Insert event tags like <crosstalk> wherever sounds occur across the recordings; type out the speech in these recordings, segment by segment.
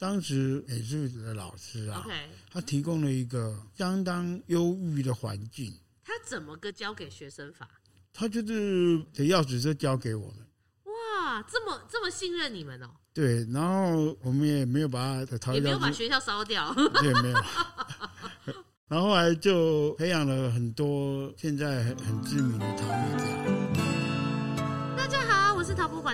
当时美术的老师啊，OK，他提供了一个相当优裕的环境。他怎么个教给学生法？他就是把钥匙就交给我们。哇，这么这么信任你们哦？对，然后我们也没有把他，也没有把学校烧掉，<laughs> 也没有。<laughs> 然后后来就培养了很多现在很很知名的陶艺家。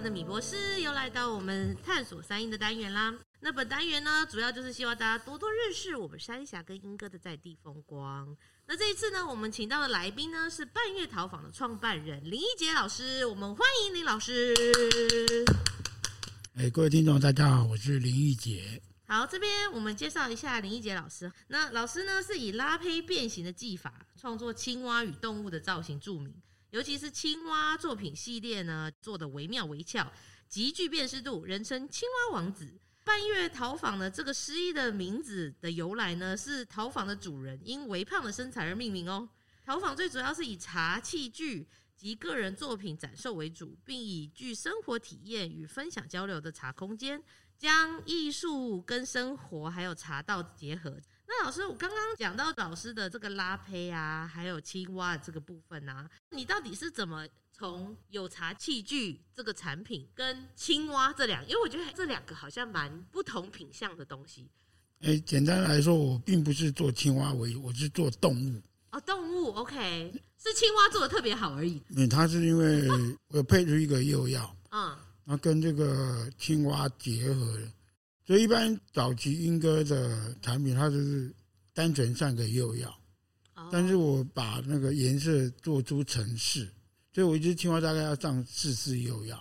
的米博士，又来到我们探索山阴的单元啦。那本单元呢，主要就是希望大家多多认识我们三峡跟英哥的在地风光。那这一次呢，我们请到的来宾呢是半月陶坊的创办人林义杰老师，我们欢迎林老师。哎，各位听众，大家好，我是林义杰。好，这边我们介绍一下林义杰老师。那老师呢，是以拉胚变形的技法创作青蛙与动物的造型著名，尤其是青蛙作品系列呢，做的惟妙惟肖，极具辨识度，人称青蛙王子。半月陶坊呢，这个诗意的名字的由来呢，是陶坊的主人因微胖的身材而命名哦。陶坊最主要是以茶器具。及个人作品展售为主，并以具生活体验与分享交流的茶空间，将艺术跟生活还有茶道结合。那老师，我刚刚讲到老师的这个拉胚啊，还有青蛙的这个部分啊，你到底是怎么从有茶器具这个产品跟青蛙这两，因为我觉得这两个好像蛮不同品相的东西。哎，简单来说，我并不是做青蛙为，我是做动物。哦，动物，OK，是青蛙做的特别好而已。嗯，它是因为我配出一个釉药，嗯，然后跟这个青蛙结合，所以一般早期莺歌的产品，它就是单纯上个釉药，哦，但是我把那个颜色做出层次，所以我一只青蛙大概要上四次釉药。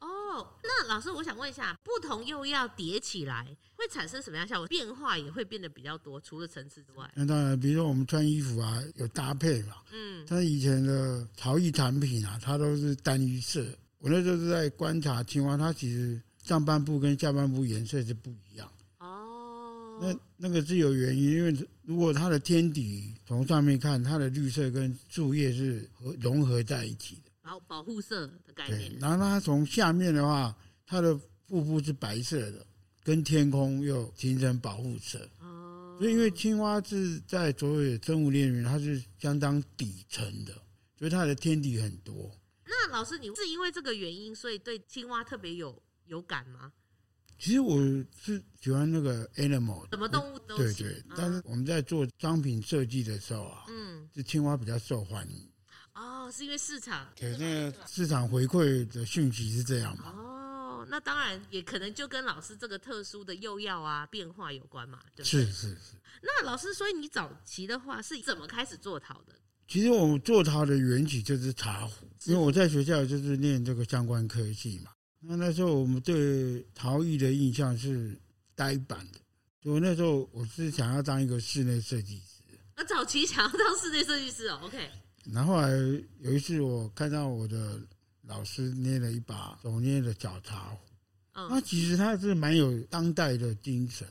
哦那老师，我想问一下，不同釉药叠起来会产生什么样效果？变化也会变得比较多，除了层次之外。那当然，比如说我们穿衣服啊，有搭配嘛。嗯。但是以前的陶艺产品啊，它都是单一色。我那时候是在观察青蛙，它其实上半部跟下半部颜色是不一样。哦。那那个是有原因，因为如果它的天底从上面看，它的绿色跟树叶是和融合在一起的。保保护色的概念。然后它从下面的话，它的腹部是白色的，跟天空又形成保护色。哦。所以，因为青蛙是在所有的生物链里面，它是相当底层的，所以它的天敌很多。那老师，你是因为这个原因，所以对青蛙特别有有感吗？其实我是喜欢那个 animal，什么动物都对对。但是我们在做商品设计的时候啊，嗯，这青蛙比较受欢迎。哦，是因为市场对，那个市场回馈的讯息是这样嘛？哦，那当然也可能就跟老师这个特殊的幼药啊变化有关嘛，对不对？是是是。那老师，所以你早期的话是怎么开始做陶的？其实我们做陶的缘起就是茶壶，因为我在学校就是念这个相关科技嘛。那那时候我们对陶艺的印象是呆板的，所以那时候我是想要当一个室内设计师。那早期想要当室内设计师哦，OK。然后后来有一次，我看到我的老师捏了一把手捏的小茶壶，那其实他是蛮有当代的精神，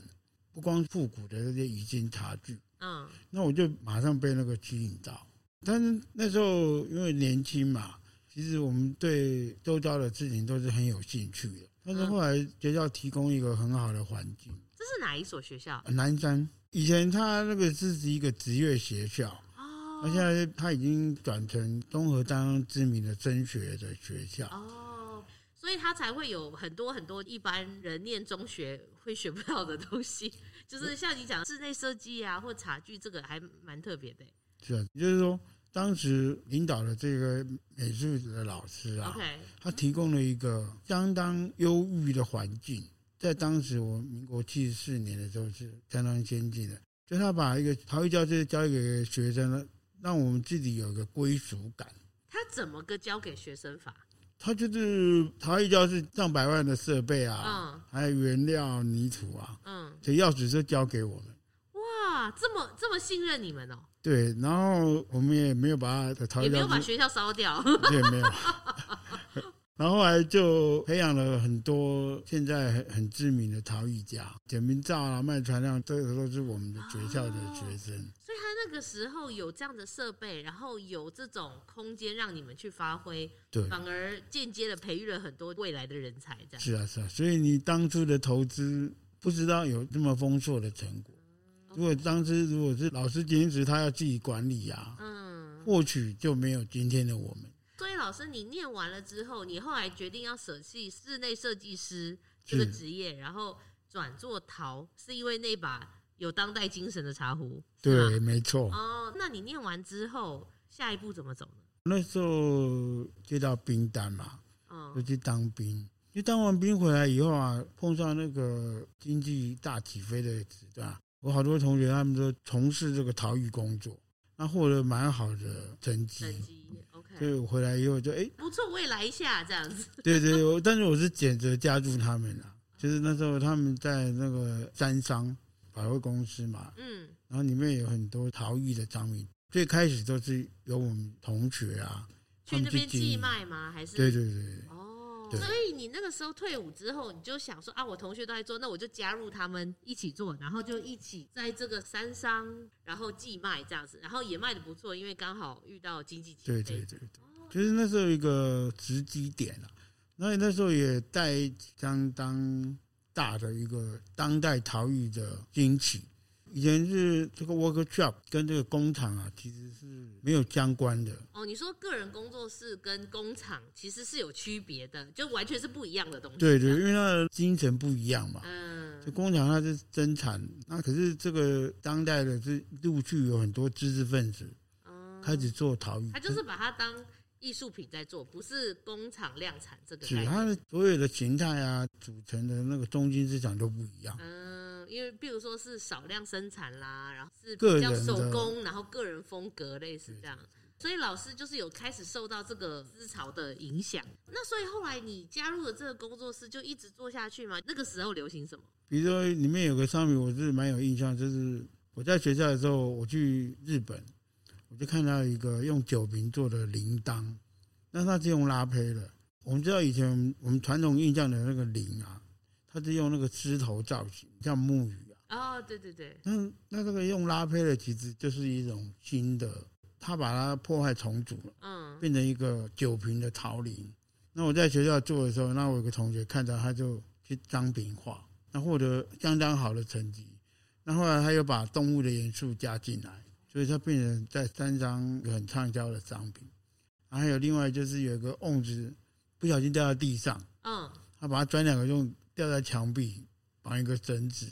不光复古的那些已经茶具。嗯，那我就马上被那个吸引到。但是那时候因为年轻嘛，其实我们对周遭的事情都是很有兴趣的。但是后来学校提供一个很好的环境。这是哪一所学校？南山。以前他那个是一个职业学校。哦那现在他已经转成综合当知名的升学的学校哦，所以他才会有很多很多一般人念中学会学不到的东西，就是像你讲室内设计啊，或茶具，这个还蛮特别的。是啊，就是说当时领导的这个美术的老师啊他提供了一个相当优裕的环境，在当时我民国七十四年的时候是相当先进的，就他把一个陶艺教室交给学生了。让我们自己有个归属感。他怎么个交给学生法？他就是陶艺教室上百万的设备啊，嗯，还有原料泥土啊，嗯，这钥匙就交给我们。哇，这么这么信任你们哦？对，然后我们也没有把他的陶艺，也没有把学校烧掉，<laughs> 也没有。<laughs> 然后后来就培养了很多现在很很知名的陶艺家，简明照啊、麦传亮，这个都是我们的学校的学生。哦那个时候有这样的设备，然后有这种空间让你们去发挥，对，反而间接的培育了很多未来的人才。这样是啊，是啊。所以你当初的投资不知道有这么丰硕的成果。如果当时如果是老师兼职他要自己管理啊，嗯，或许就没有今天的我们。所以老师，你念完了之后，你后来决定要舍弃室内设计师这个职业，然后转做陶，是因为那把有当代精神的茶壶。对，没错。哦，那你念完之后，下一步怎么走呢？那时候接到兵单嘛，嗯，就去当兵。就当完兵回来以后啊，碰上那个经济大起飞的时段，我好多同学他们都从事这个陶艺工作，那获得蛮好的成绩。成绩 OK。所以我回来以后就哎，欸、不错，我也来一下这样子。对对，我但是我是选择加入他们啊，就是那时候他们在那个三商百货公司嘛，嗯，然后里面有很多陶艺的商品，最开始都是由我们同学啊去那边寄卖吗？还是？对对对。所以你那个时候退伍之后，你就想说啊，我同学都在做，那我就加入他们一起做，然后就一起在这个山上，然后寄卖这样子，然后也卖的不错，因为刚好遇到经济起飞。对对对对，就是那时候一个时机点啊，那那时候也带相当大的一个当代陶艺的兴起。以前是这个 workshop 跟这个工厂啊，其实是没有相关的。哦，你说个人工作室跟工厂其实是有区别的，就完全是不一样的东西。对对，因为它的精神不一样嘛。嗯。就工厂它是生产，那可是这个当代的是陆续有很多知识分子，开始做陶艺。他就是把它当艺术品在做，不是工厂量产这个。是它的所有的形态啊，组成的那个中心思想都不一样。嗯。因为，比如说是少量生产啦，然后是比较手工，然后个人风格类似这样，所以老师就是有开始受到这个思潮的影响。那所以后来你加入了这个工作室，就一直做下去吗？那个时候流行什么？比如说里面有个商品，我是蛮有印象，就是我在学校的时候，我去日本，我就看到一个用酒瓶做的铃铛，那它是用拉胚的。我们知道以前我们传统印象的那个铃啊。他是用那个狮头造型，像木鱼啊。哦，对对对。那那这个用拉胚的，其实就是一种新的，他把它破坏重组了，嗯，变成一个酒瓶的桃林。那我在学校做的时候，那我有个同学看到，他就去张饼画，那获得相当好的成绩。那后来他又把动物的元素加进来，所以他变成在三张很畅销的商品。还有另外就是有一个瓮子不小心掉到地上，嗯，他把它转两个用。吊在墙壁，绑一个绳子，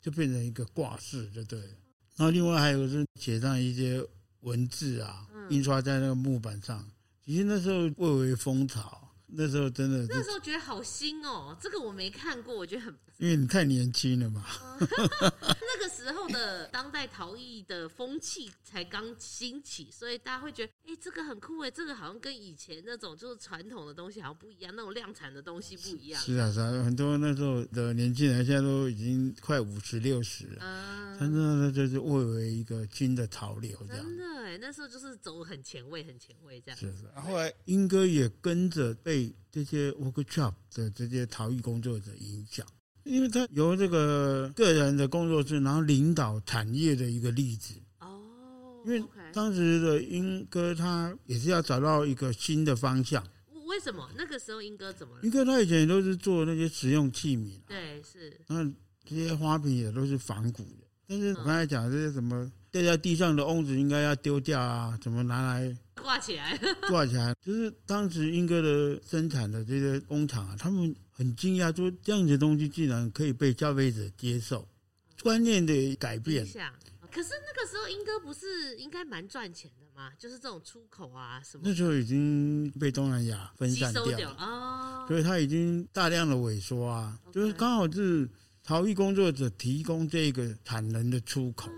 就变成一个挂饰，就对了。然后另外还有是写上一些文字啊，印刷在那个木板上。其实那时候蔚为风潮。那时候真的，那时候觉得好新哦，这个我没看过，我觉得很，因为你太年轻了嘛。<laughs> 那个时候的当代陶艺的风气才刚兴起，所以大家会觉得，哎，这个很酷哎，这个好像跟以前那种就是传统的东西好像不一样，那种量产的东西不一样。是啊，是啊，很多那时候的年轻人现在都已经快五十六十了，嗯，真的那就是蔚为一个新的潮流，这样。真的哎，那时候就是走很前卫，很前卫这样。是是，然后后来莺歌也跟着被。这些 workshop 的这些陶艺工作者影响，因为他由这个个人的工作室，然后领导产业的一个例子。哦，因为当时的英哥他也是要找到一个新的方向。为什么那个时候英哥怎么了？莺歌他以前都是做那些实用器皿，对，是。那这些花瓶也都是仿古的，但是我刚才讲这些什么掉在地上的瓮子应该要丢掉啊，怎么拿来？挂起来，<laughs> 挂起来，就是当时英哥的生产的这些工厂啊，他们很惊讶，说这样子的东西竟然可以被消费者接受，观念的改变。可是那个时候英哥不是应该蛮赚钱的吗？就是这种出口啊什么。那时候已经被东南亚分散掉了哦，所以它已经大量的萎缩啊，就是刚好是陶艺工作者提供这个产能的出口。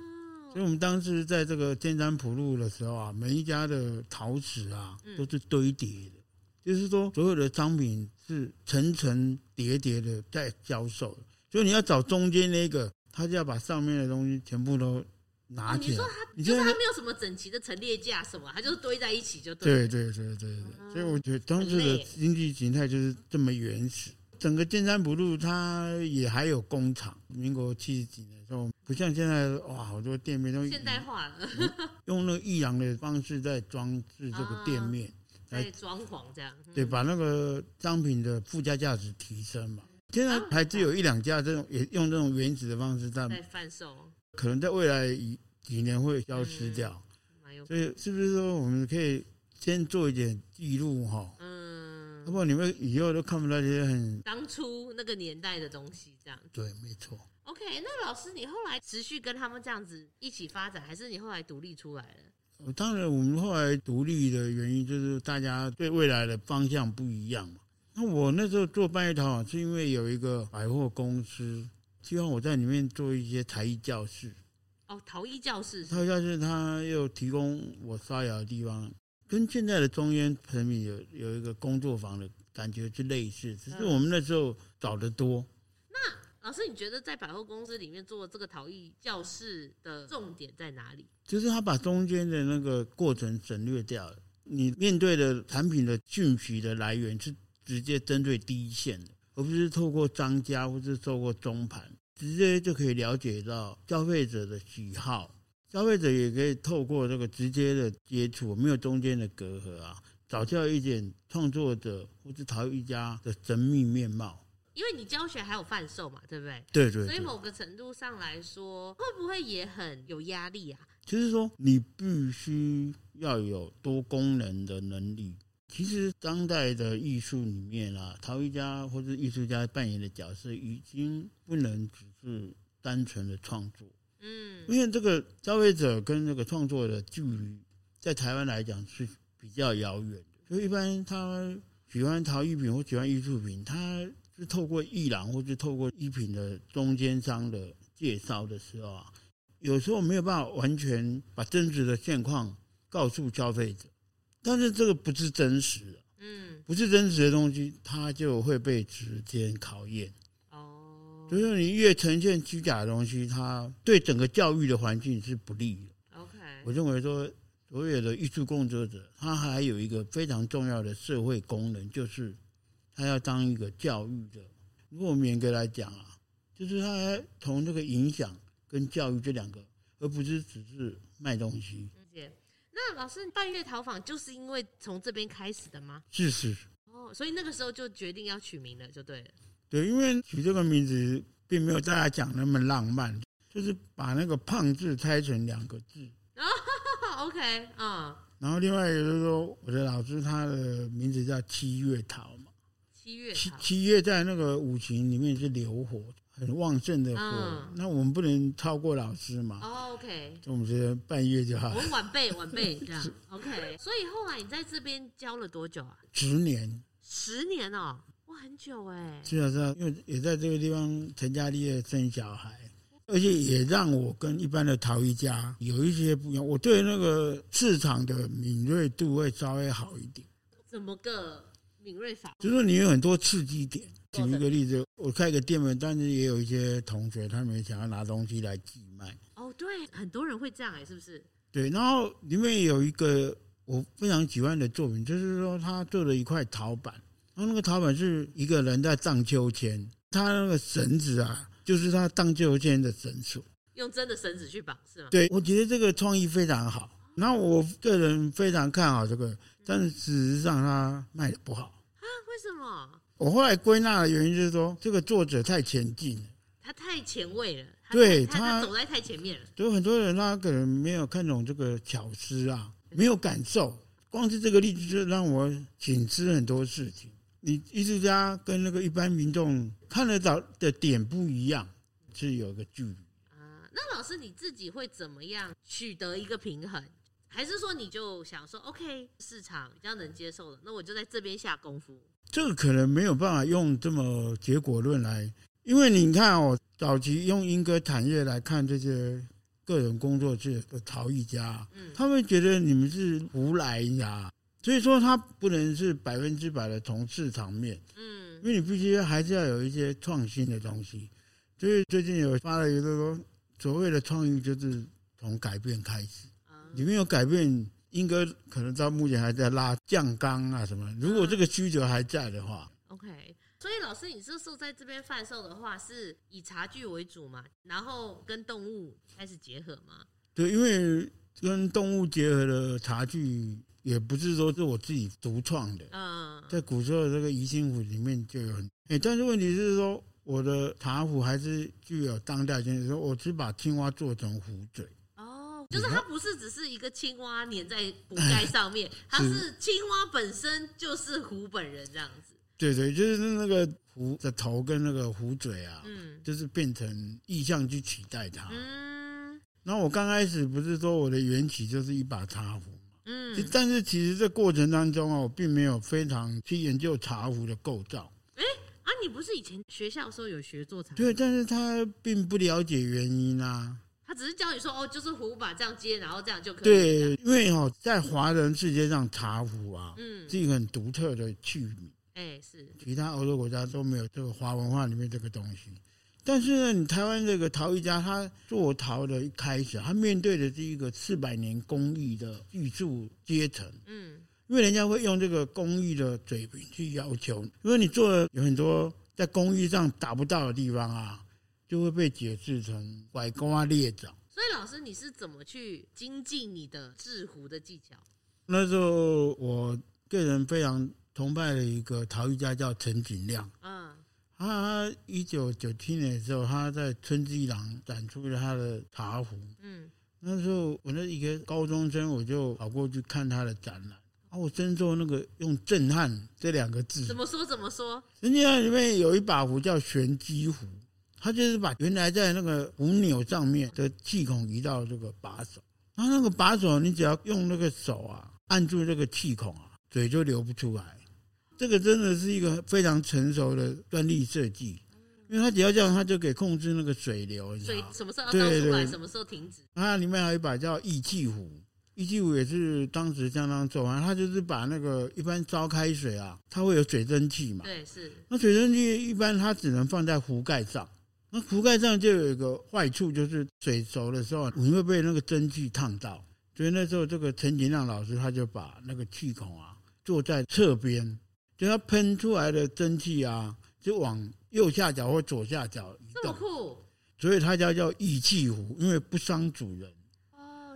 所以我们当时在这个尖山埔路的时候啊，每一家的陶瓷啊都是堆叠的，就是说所有的商品是层层叠叠的在销售。所以你要找中间那个，他就要把上面的东西全部都拿起来。你说他，就是他没有什么整齐的陈列架什么，他就是堆在一起就对。对对对对对。所以我觉得当时的经济形态就是这么原始。整个尖山不路它也还有工厂，民国七十几年的时候，不像现在哇，好多店面都现代化了，<laughs> 用那个异样的方式在装置这个店面，在装潢这样，对，把那个商品的附加价值提升嘛。现在还只有一两家这种也用这种原始的方式在在贩售，可能在未来几年会消失掉。所以是不是说我们可以先做一点记录哈？嗯，要不然你们以后都看不到这些很当初那个年代的东西，这样对，没错。OK，那老师，你后来持续跟他们这样子一起发展，还是你后来独立出来了？当然，我们后来独立的原因就是大家对未来的方向不一样嘛。那我那时候做半月陶坊，是因为有一个百货公司希望我在里面做一些才艺教室。哦，陶艺教室，陶艺教室，他又提供我刷牙的地方，跟现在的中烟成品有有一个工作坊的感觉是类似，只是我们那时候找的多。那老师，你觉得在百货公司里面做这个陶艺教室的重点在哪里？就是他把中间的那个过程省略掉了。你面对的产品的讯息的来源是直接针对第一线的，而不是透过商家或是透过中盘，直接就可以了解到消费者的喜好。消费者也可以透过这个直接的接触，没有中间的隔阂啊，找到一点创作者或是陶艺家的神秘面貌。因为你教学还有贩售嘛，对不对？对对，对。所以某个程度上来说，会不会也很有压力啊？就是说，你必须要有多功能的能力。其实，当代的艺术里面啊，陶艺家或者艺术家扮演的角色，已经不能只是单纯的创作。嗯，因为这个消费者跟这个创作的距离，在台湾来讲是比较遥远的。所以，一般他喜欢陶艺品或喜欢艺术品，他。是透过艺廊或是透过艺品的中间商的介绍的时候啊，有时候没有办法完全把真实的现况告诉消费者，但是这个不是真实的，嗯，不是真实的东西，它就会被时间考验。哦，所以说你越呈现虚假的东西，它对整个教育的环境是不利的。OK，我认为说所有的艺术工作者，他还有一个非常重要的社会功能，就是。他要当一个教育的，如果我们严格来讲啊，就是他从这个影响跟教育这两个，而不是只是卖东西。那老师，半月陶坊就是因为从这边开始的吗？是是。哦，所以那个时候就决定要取名了，就对了。对，因为取这个名字并没有大家讲那么浪漫，就是把那个“胖”字拆成两个字。<laughs> 哦，OK，嗯。然后另外一个就是说，我的老师他的名字叫七月桃嘛。七月，七七月在那个五行里面是流火，很旺盛的火。嗯、那我们不能超过老师嘛？哦，OK。就我们觉得半月就好。我们晚辈，晚辈这样。OK。所以后来你在这边教了多久啊？十年。十年哦，哇，很久哎。是啊，是啊，因为也在这个地方成家立业、生小孩，而且也让我跟一般的陶艺家有一些不一样。我对那个市场的敏锐度会稍微好一点。怎么个？敏锐法，就是说你有很多刺激点。举一个例子，我开个店门，但是也有一些同学他们想要拿东西来寄卖。哦，对，很多人会这样哎，是不是？对，然后里面有一个我非常喜欢的作品，就是说他做了一块陶板，然后那个陶板是一个人在荡秋千，他那个绳子啊，就是他荡秋千的绳索，用真的绳子去绑是吗？对，我觉得这个创意非常好。然后我个人非常看好这个。但是事实上，他卖的不好啊？为什么？我后来归纳的原因就是说，这个作者太前进了，他太前卫了，对他，他走在太前面了。有很多人他可能没有看懂这个巧思啊，没有感受。光是这个例子就让我警示很多事情。你艺术家跟那个一般民众看得到的点不一样，是有个距离啊。那老师你自己会怎么样取得一个平衡？还是说你就想说，OK，市场比较能接受了，那我就在这边下功夫。这个可能没有办法用这么结果论来，因为你看哦，早期用莺歌产业来看这些个人工作室的陶艺家，嗯，他们觉得你们是胡来呀，所以说他不能是百分之百的从市场面，嗯，因为你必须还是要有一些创新的东西。所以最近有发了一个说，所谓的创意就是从改变开始。里面有改变，莺歌可能到目前还在拉酱缸啊什么。如果这个需求还在的话，OK。所以老师，你这时候在这边贩售的话，是以茶具为主嘛？然后跟动物开始结合吗？对，因为跟动物结合的茶具，也不是说是我自己独创的。嗯，在古时候这个宜兴府里面就有很哎，但是问题是说，我的茶壶还是具有当代性，说我只把青蛙做成壶嘴。哦，就是它不是只是一个青蛙粘在壶盖上面，<laughs> 它是青蛙本身就是壶本人这样子。对对，就是那个壶的头跟那个壶嘴啊，嗯，就是变成意象去取代它。嗯，然后我刚开始不是说我的缘起就是一把茶壶嘛。嗯，但是其实这过程当中啊，我并没有非常去研究茶壶的构造。哎，啊，你不是以前学校的时候有学做茶壶？对，但是他并不了解原因啊。他只是教你说，哦，就是壶把这样接，然后这样就可以。对，因为哦，在华人世界上，茶壶啊，嗯，是一个很独特的器皿。哎，是，其他欧洲国家都没有这个华文化里面这个东西。但是呢，你台湾这个陶艺家，他做陶的一开始，他面对的是一个四百年工艺的艺术阶层。嗯，因为人家会用这个工艺的水平去要求，因为你做的有很多在工艺上达不到的地方啊，就会被解释成拐瓜裂枣。所以，老师，你是怎么去精进你的制壶的技巧？那时候，我个人非常崇拜的一个陶艺家叫陈景亮。嗯。他一九九七年的时候，他在春之一廊展出了他的茶壶。嗯，那时候我那一个高中生，我就跑过去看他的展览。啊，我深受那个用“震撼”这两个字。怎么说？怎么说？人家里面有一把壶叫玄机壶，他就是把原来在那个壶钮上面的气孔移到这个把手。然后那个把手，你只要用那个手啊，按住这个气孔啊，水就流不出来。这个真的是一个非常成熟的专利设计，因为它只要这样，它就可以控制那个水流。水什么时候要倒出来，什么时候停止？它里面还有一把叫义气壶，义气壶也是当时相当重啊。它就是把那个一般烧开水啊，它会有水蒸气嘛。对，是。那水蒸气一般它只能放在壶盖上，那壶盖上就有一个坏处，就是水熟的时候你会被那个蒸汽烫到。所以那时候这个陈景亮老师他就把那个气孔啊坐在侧边。就它喷出来的蒸汽啊，就往右下角或左下角移动。这么酷！所以它叫叫义气壶，因为不伤主人。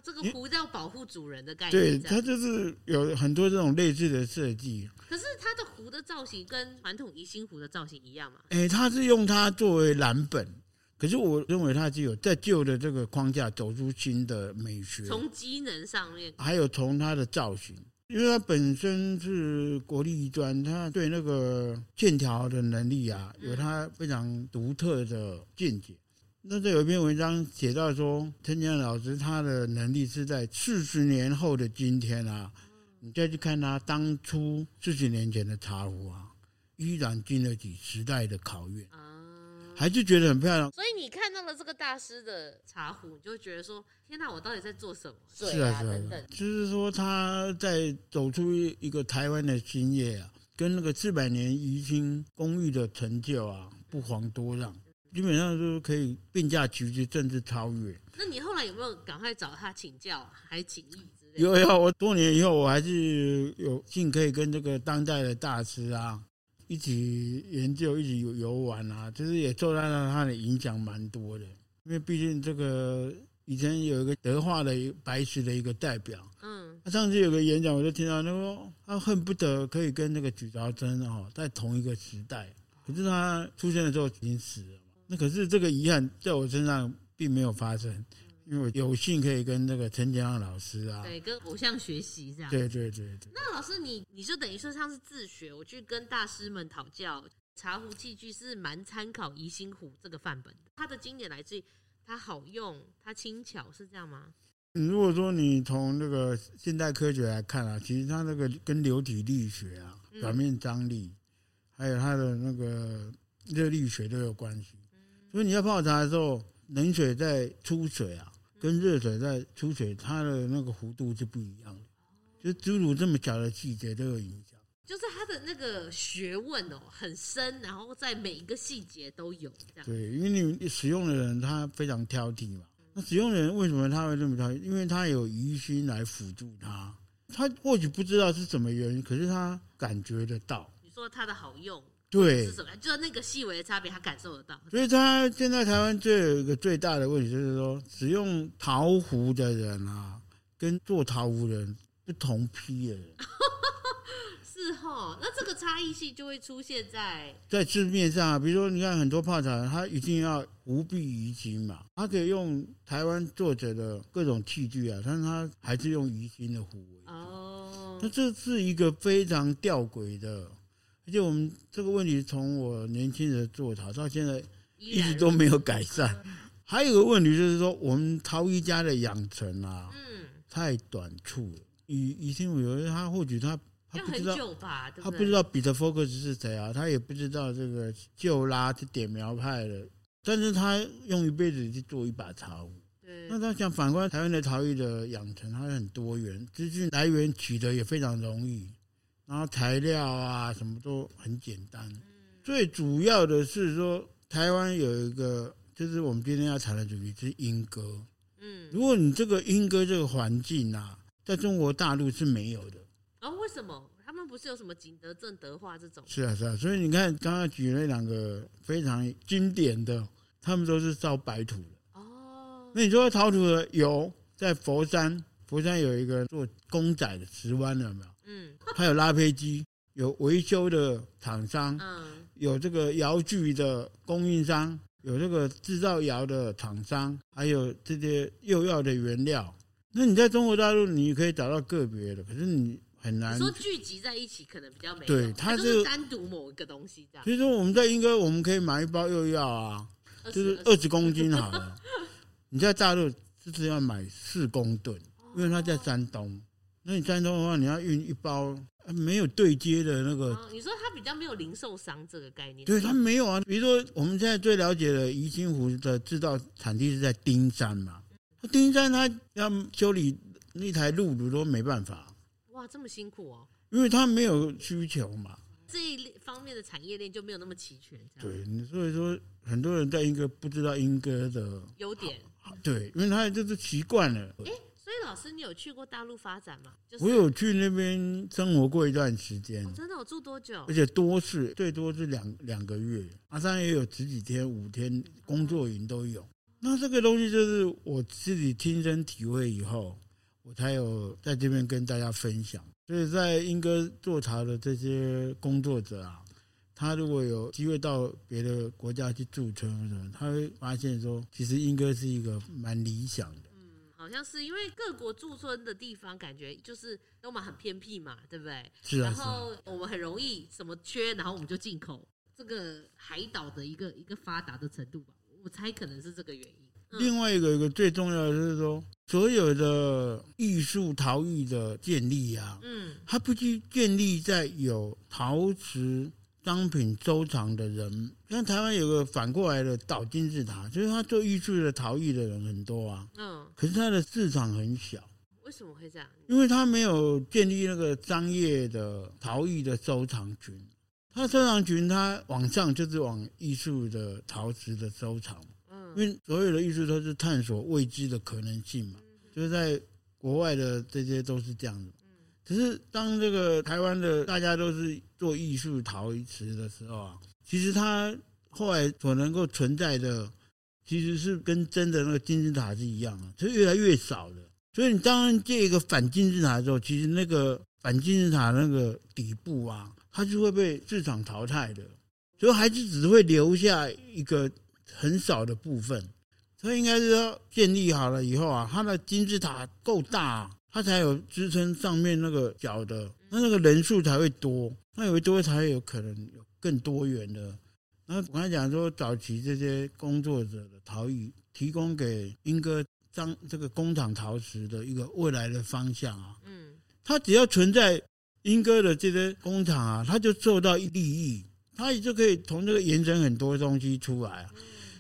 哦，这个壶叫保护主人的概念。对，它就是有很多这种类似的设计。可是它的壶的造型跟传统宜兴壶的造型一样吗？哎、欸，它是用它作为蓝本，可是我认为它只有在旧的这个框架走出新的美学。从机能上面，还有从它的造型。因为它本身是国立艺专，它对那个线条的能力啊，有它非常独特的见解。那这有一篇文章写到说，陈景亮老师他的能力是在四十年后的今天啊，你再去看他当初四十年前的茶壶啊，依然经得起时代的考验啊。还是觉得很漂亮，所以你看到了这个大师的茶壶，你就会觉得说：天哪，我到底在做什么？是啊，是啊，等等。就是说他在走出一个台湾的新业啊，跟那个四百年宜兴公寓的成就啊，不遑多让，基本上就是可以并驾齐驱，甚至超越。那你后来有没有赶快找他请教，还请益之类的？有有，我多年以后我还是有幸可以跟这个当代的大师啊。一起研究，一起游游玩啊，就是也受到了他的影响蛮多的。因为毕竟这个以前有一个德化的白石的一个代表，嗯，他上次有个演讲，我就听到他说，他恨不得可以跟那个许朝真哦在同一个时代，可是他出现的时候已经死了。那可是这个遗憾在我身上并没有发生。因为我有幸可以跟那个陈景亮老师啊，对，跟偶像学习这样。对对对对。那老师你你就等于说像是自学，我去跟大师们讨教，茶壶器具是蛮参考宜兴壶这个范本的。它的经典来自于它好用，它轻巧，是这样吗？如果说你从那个现代科学来看啊，其实它那个跟流体力学啊、表面张力，还有它的那个热力学都有关系。所以你要泡茶的时候，冷水在出水啊。跟热水在出水，它的那个弧度是不一样的，就诸如这么小的细节都有影响。就是它的那个学问哦，很深，然后在每一个细节都有这样。对，因为你使用的人他非常挑剔嘛。那使用的人为什么他会这么挑剔？因为他有疑心来辅助他，他或许不知道是什么原因，可是他感觉得到。你说他的好用。对，是什么？就是那个细微的差别，他感受得到。所以，他现在台湾最有一个最大的问题，就是说，使用陶壶的人啊，跟做陶壶人不同批的人。<laughs> 是是哈，那这个差异性就会出现在在字面上啊，比如说你看很多泡茶，他一定要无壁鱼心嘛，他可以用台湾作者的各种器具啊，但是他还是用鱼心的壶为主。哦，那这是一个非常吊诡的，而且我们这个问题从我年轻人做茶到现在一直都没有改善。还有一个问题就是说，我们陶艺家的养成啊，嗯，太短促了。以以前我觉得他或许他。他不知道，他不知道彼得·福克斯是谁啊？他也不知道这个旧拉是点苗派的，但是他用一辈子去做一把茶壶。那他想反观台湾的陶艺的养成，它很多元，资讯来源取得也非常容易，然后材料啊什么都很简单。最主要的是说，台湾有一个，就是我们今天要谈的主题是莺歌。嗯，如果你这个莺歌这个环境啊，在中国大陆是没有的。哦，为什么他们不是有什么景德镇德化这种？是啊，是啊，所以你看刚刚举那两个非常经典的，他们都是烧白土的。哦，那你说陶土的有在佛山，佛山有一个做公仔的石湾的有没有？嗯，还有拉飞机，有维修的厂商，嗯，有这个窑具的供应商，有这个制造窑的厂商，还有这些釉药的原料。那你在中国大陆，你可以找到个别的，可是你。很难说聚集在一起，可能比较美。对，它是单独某一个东西这样。所以说我们在应该，我们可以买一包釉药啊，就是二十公斤好了。<laughs> 你在大陆就是要买四公吨，因为它在山东。那你山东的话，你要运一包没有对接的那个。你说他比较没有零售商这个概念？对，他没有啊。比如说我们现在最了解的宜兴湖的制造产地是在丁山嘛，丁山他要修理那台辘轤都没办法。哇，这么辛苦哦！因为他没有需求嘛，这一方面的产业链就没有那么齐全。对，所以说很多人在英歌不知道英哥的优点。对，因为他就是习惯了。哎，所以老师，你有去过大陆发展吗？我有去那边生活过一段时间。真的，我住多久？而且多是最多是两两个月，马上也有十几天、五天工作营都有。那这个东西就是我自己亲身体会以后。我才有在这边跟大家分享，所以在英哥做茶的这些工作者啊，他如果有机会到别的国家去驻村什么，他会发现说，其实英哥是一个蛮理想的。嗯，好像是因为各国驻村的地方，感觉就是都蛮很偏僻嘛，对不对？是啊。然后我们很容易什么缺，然后我们就进口，这个海岛的一个一个发达的程度吧，我猜可能是这个原因。另外一个一个最重要的就是说，所有的艺术陶艺的建立啊，嗯，它必须建立在有陶瓷商品收藏的人。像台湾有个反过来的倒金字塔，就是他做艺术的陶艺的人很多啊，嗯，可是他的市场很小。为什么会这样？因为他没有建立那个商业的陶艺的收藏群。他收藏群，他往上就是往艺术的陶瓷的收藏。嗯因为所有的艺术都是探索未知的可能性嘛，就是在国外的这些都是这样的。可是当这个台湾的大家都是做艺术陶瓷的时候啊，其实它后来所能够存在的，其实是跟真的那个金字塔是一样的，是越来越少的。所以你当然建一个反金字塔的时候，其实那个反金字塔那个底部啊，它就会被市场淘汰的，所以还是只会留下一个。很少的部分，它应该是要建立好了以后啊，它的金字塔够大，它才有支撑上面那个角的，那那个人数才会多，那有多才有可能有更多元的。那我刚才讲说，早期这些工作者的陶艺，提供给英哥张这个工厂陶瓷的一个未来的方向啊。嗯，它只要存在英哥的这些工厂啊，它就受到利益，它也就可以从这个延伸很多东西出来啊。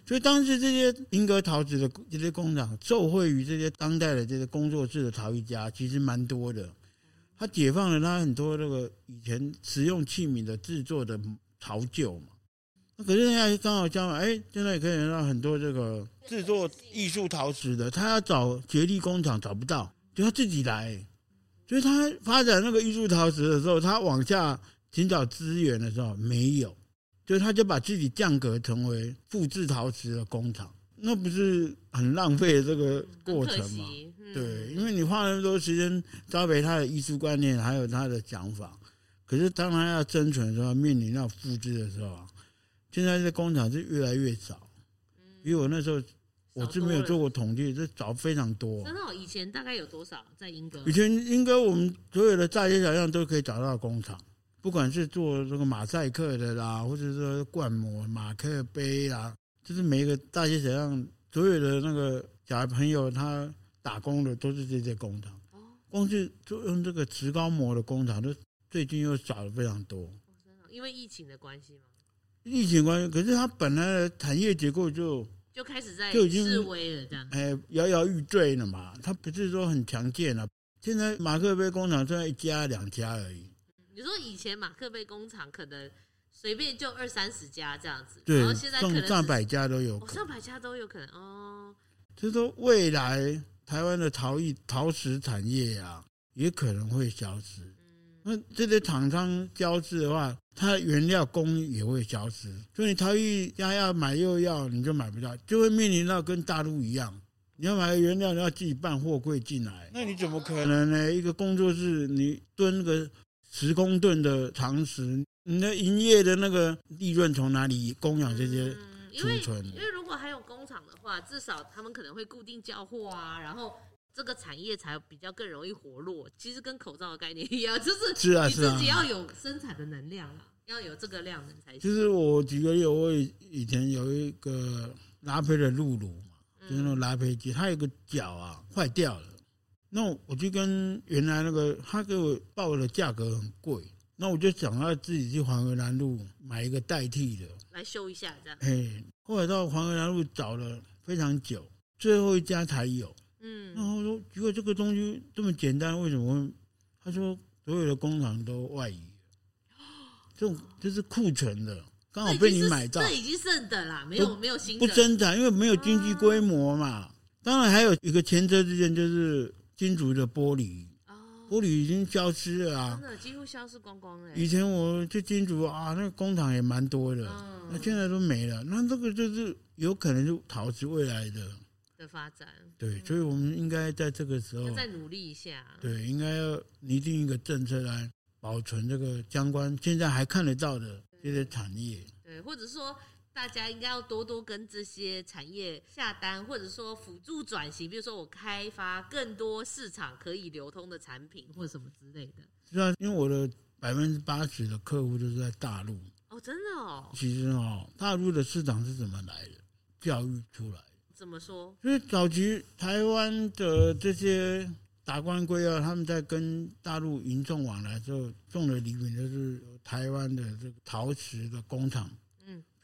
所以当时这些莺歌陶瓷的这些工厂，受惠于这些当代的这些工作室的陶艺家，其实蛮多的。他解放了他很多那个以前使用器皿的制作的陶旧嘛。那可是现在刚好相反，哎，现在也可以让很多这个制作艺术陶瓷的，他要找绝力工厂找不到，就他自己来。所以他发展那个艺术陶瓷的时候，他往下寻找资源的时候没有。就他就把自己降格成为复制陶瓷的工厂，那不是很浪费这个过程吗？对，因为你花了那么多时间栽培他的艺术观念，还有他的想法，可可是当他要生存的时候，面临要复制的时候啊，现在这工厂是越来越少。因为我那时候我是没有做过统计，这找非常多。真的，以前大概有多少在英国？以前莺歌我们所有的大街小巷都可以找到工厂，不管是做这个马赛克的啦，或者说灌模马克杯啦，就是每一个大街小巷所有的那个小朋友他打工的都是这些工厂。光是就用这个石膏模的工厂，都最近又少了非常多。真的，因为疫情的关系吗？疫情关系，可是它本来的产业结构就就开始在就已经式微了，这样哎，摇摇欲坠了嘛。它不是说很强健了。现在马克杯工厂就一家两家而已。你说以前马克杯工厂可能随便就二三十家这样子，对，然后现在可能上百家都有，哦，上百家都有可能哦。就是说未来。台湾的陶艺陶瓷产业啊，也可能会消失。那这些厂商消失的话，它原料工艺也会消失。所以你陶艺家要买又要，你就买不到，就会面临到跟大陆一样，你要买个原料，你要自己办货柜进来，那你怎么可能呢？一个工作室，你蹲个十公吨的常识，你的营业的那个利润从哪里供养这些储存？因为如果还有工厂的话，至少他们可能会固定交货啊，然后这个产业才比较更容易活络。其实跟口罩的概念一样，<laughs> 就是是啊，你自己要有生产的能量啊，要有这个量能才行。就是我举个例，我以前有一个拉坯的露露嘛，就是那种拉坯机，它有个脚啊坏掉了，那我就跟原来那个他给我报的价格很贵，那我就想要自己去黄河南路买一个代替的。来修一下，这样。哎，后来到黄河南路找了非常久，最后一家才有。嗯，然后说，如果这个东西这么简单，为什么会？他说，所有的工厂都外移，<gasps> 这种这是库存的，刚好被你买到。这已经剩的啦，没有没有新的。不生产，因为没有经济规模嘛。当然还有一个前车之鉴，就是金竹的玻璃。玻璃已经消失了啊！真的几乎消失光光了。以前我去金竹啊，那个工厂也蛮多的，那、嗯、现在都没了。那这个就是有可能就陶瓷未来的的发展。对，所以我们应该在这个时候再努力一下。对，应该要拟定一个政策来保存这个相关现在还看得到的这些产业。对，或者说。大家应该要多多跟这些产业下单，或者说辅助转型，比如说我开发更多市场可以流通的产品，或者什么之类的。是啊，因为我的百分之八十的客户都是在大陆。哦，真的哦。其实哦，大陆的市场是怎么来的？教育出来的。怎么说？因为早期台湾的这些达官贵要，他们在跟大陆民众往来的时候，送的礼品就是台湾的这个陶瓷的工厂。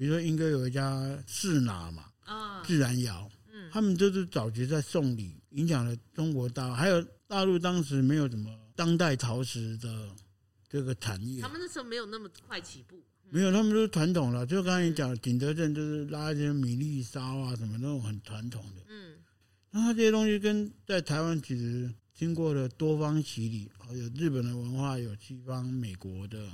比如说，英歌有一家世拿嘛，啊，自然窑，嗯，他们就是早期在送礼，影响了中国大陆，还有大陆当时没有什么当代陶瓷的这个产业，他们那时候没有那么快起步，没有，他们都是传统了，就刚才你讲景德镇就是拉一些米粒烧啊什么那种很传统的，嗯，那他这些东西跟在台湾其实经过了多方洗礼，有日本的文化，有西方美国的，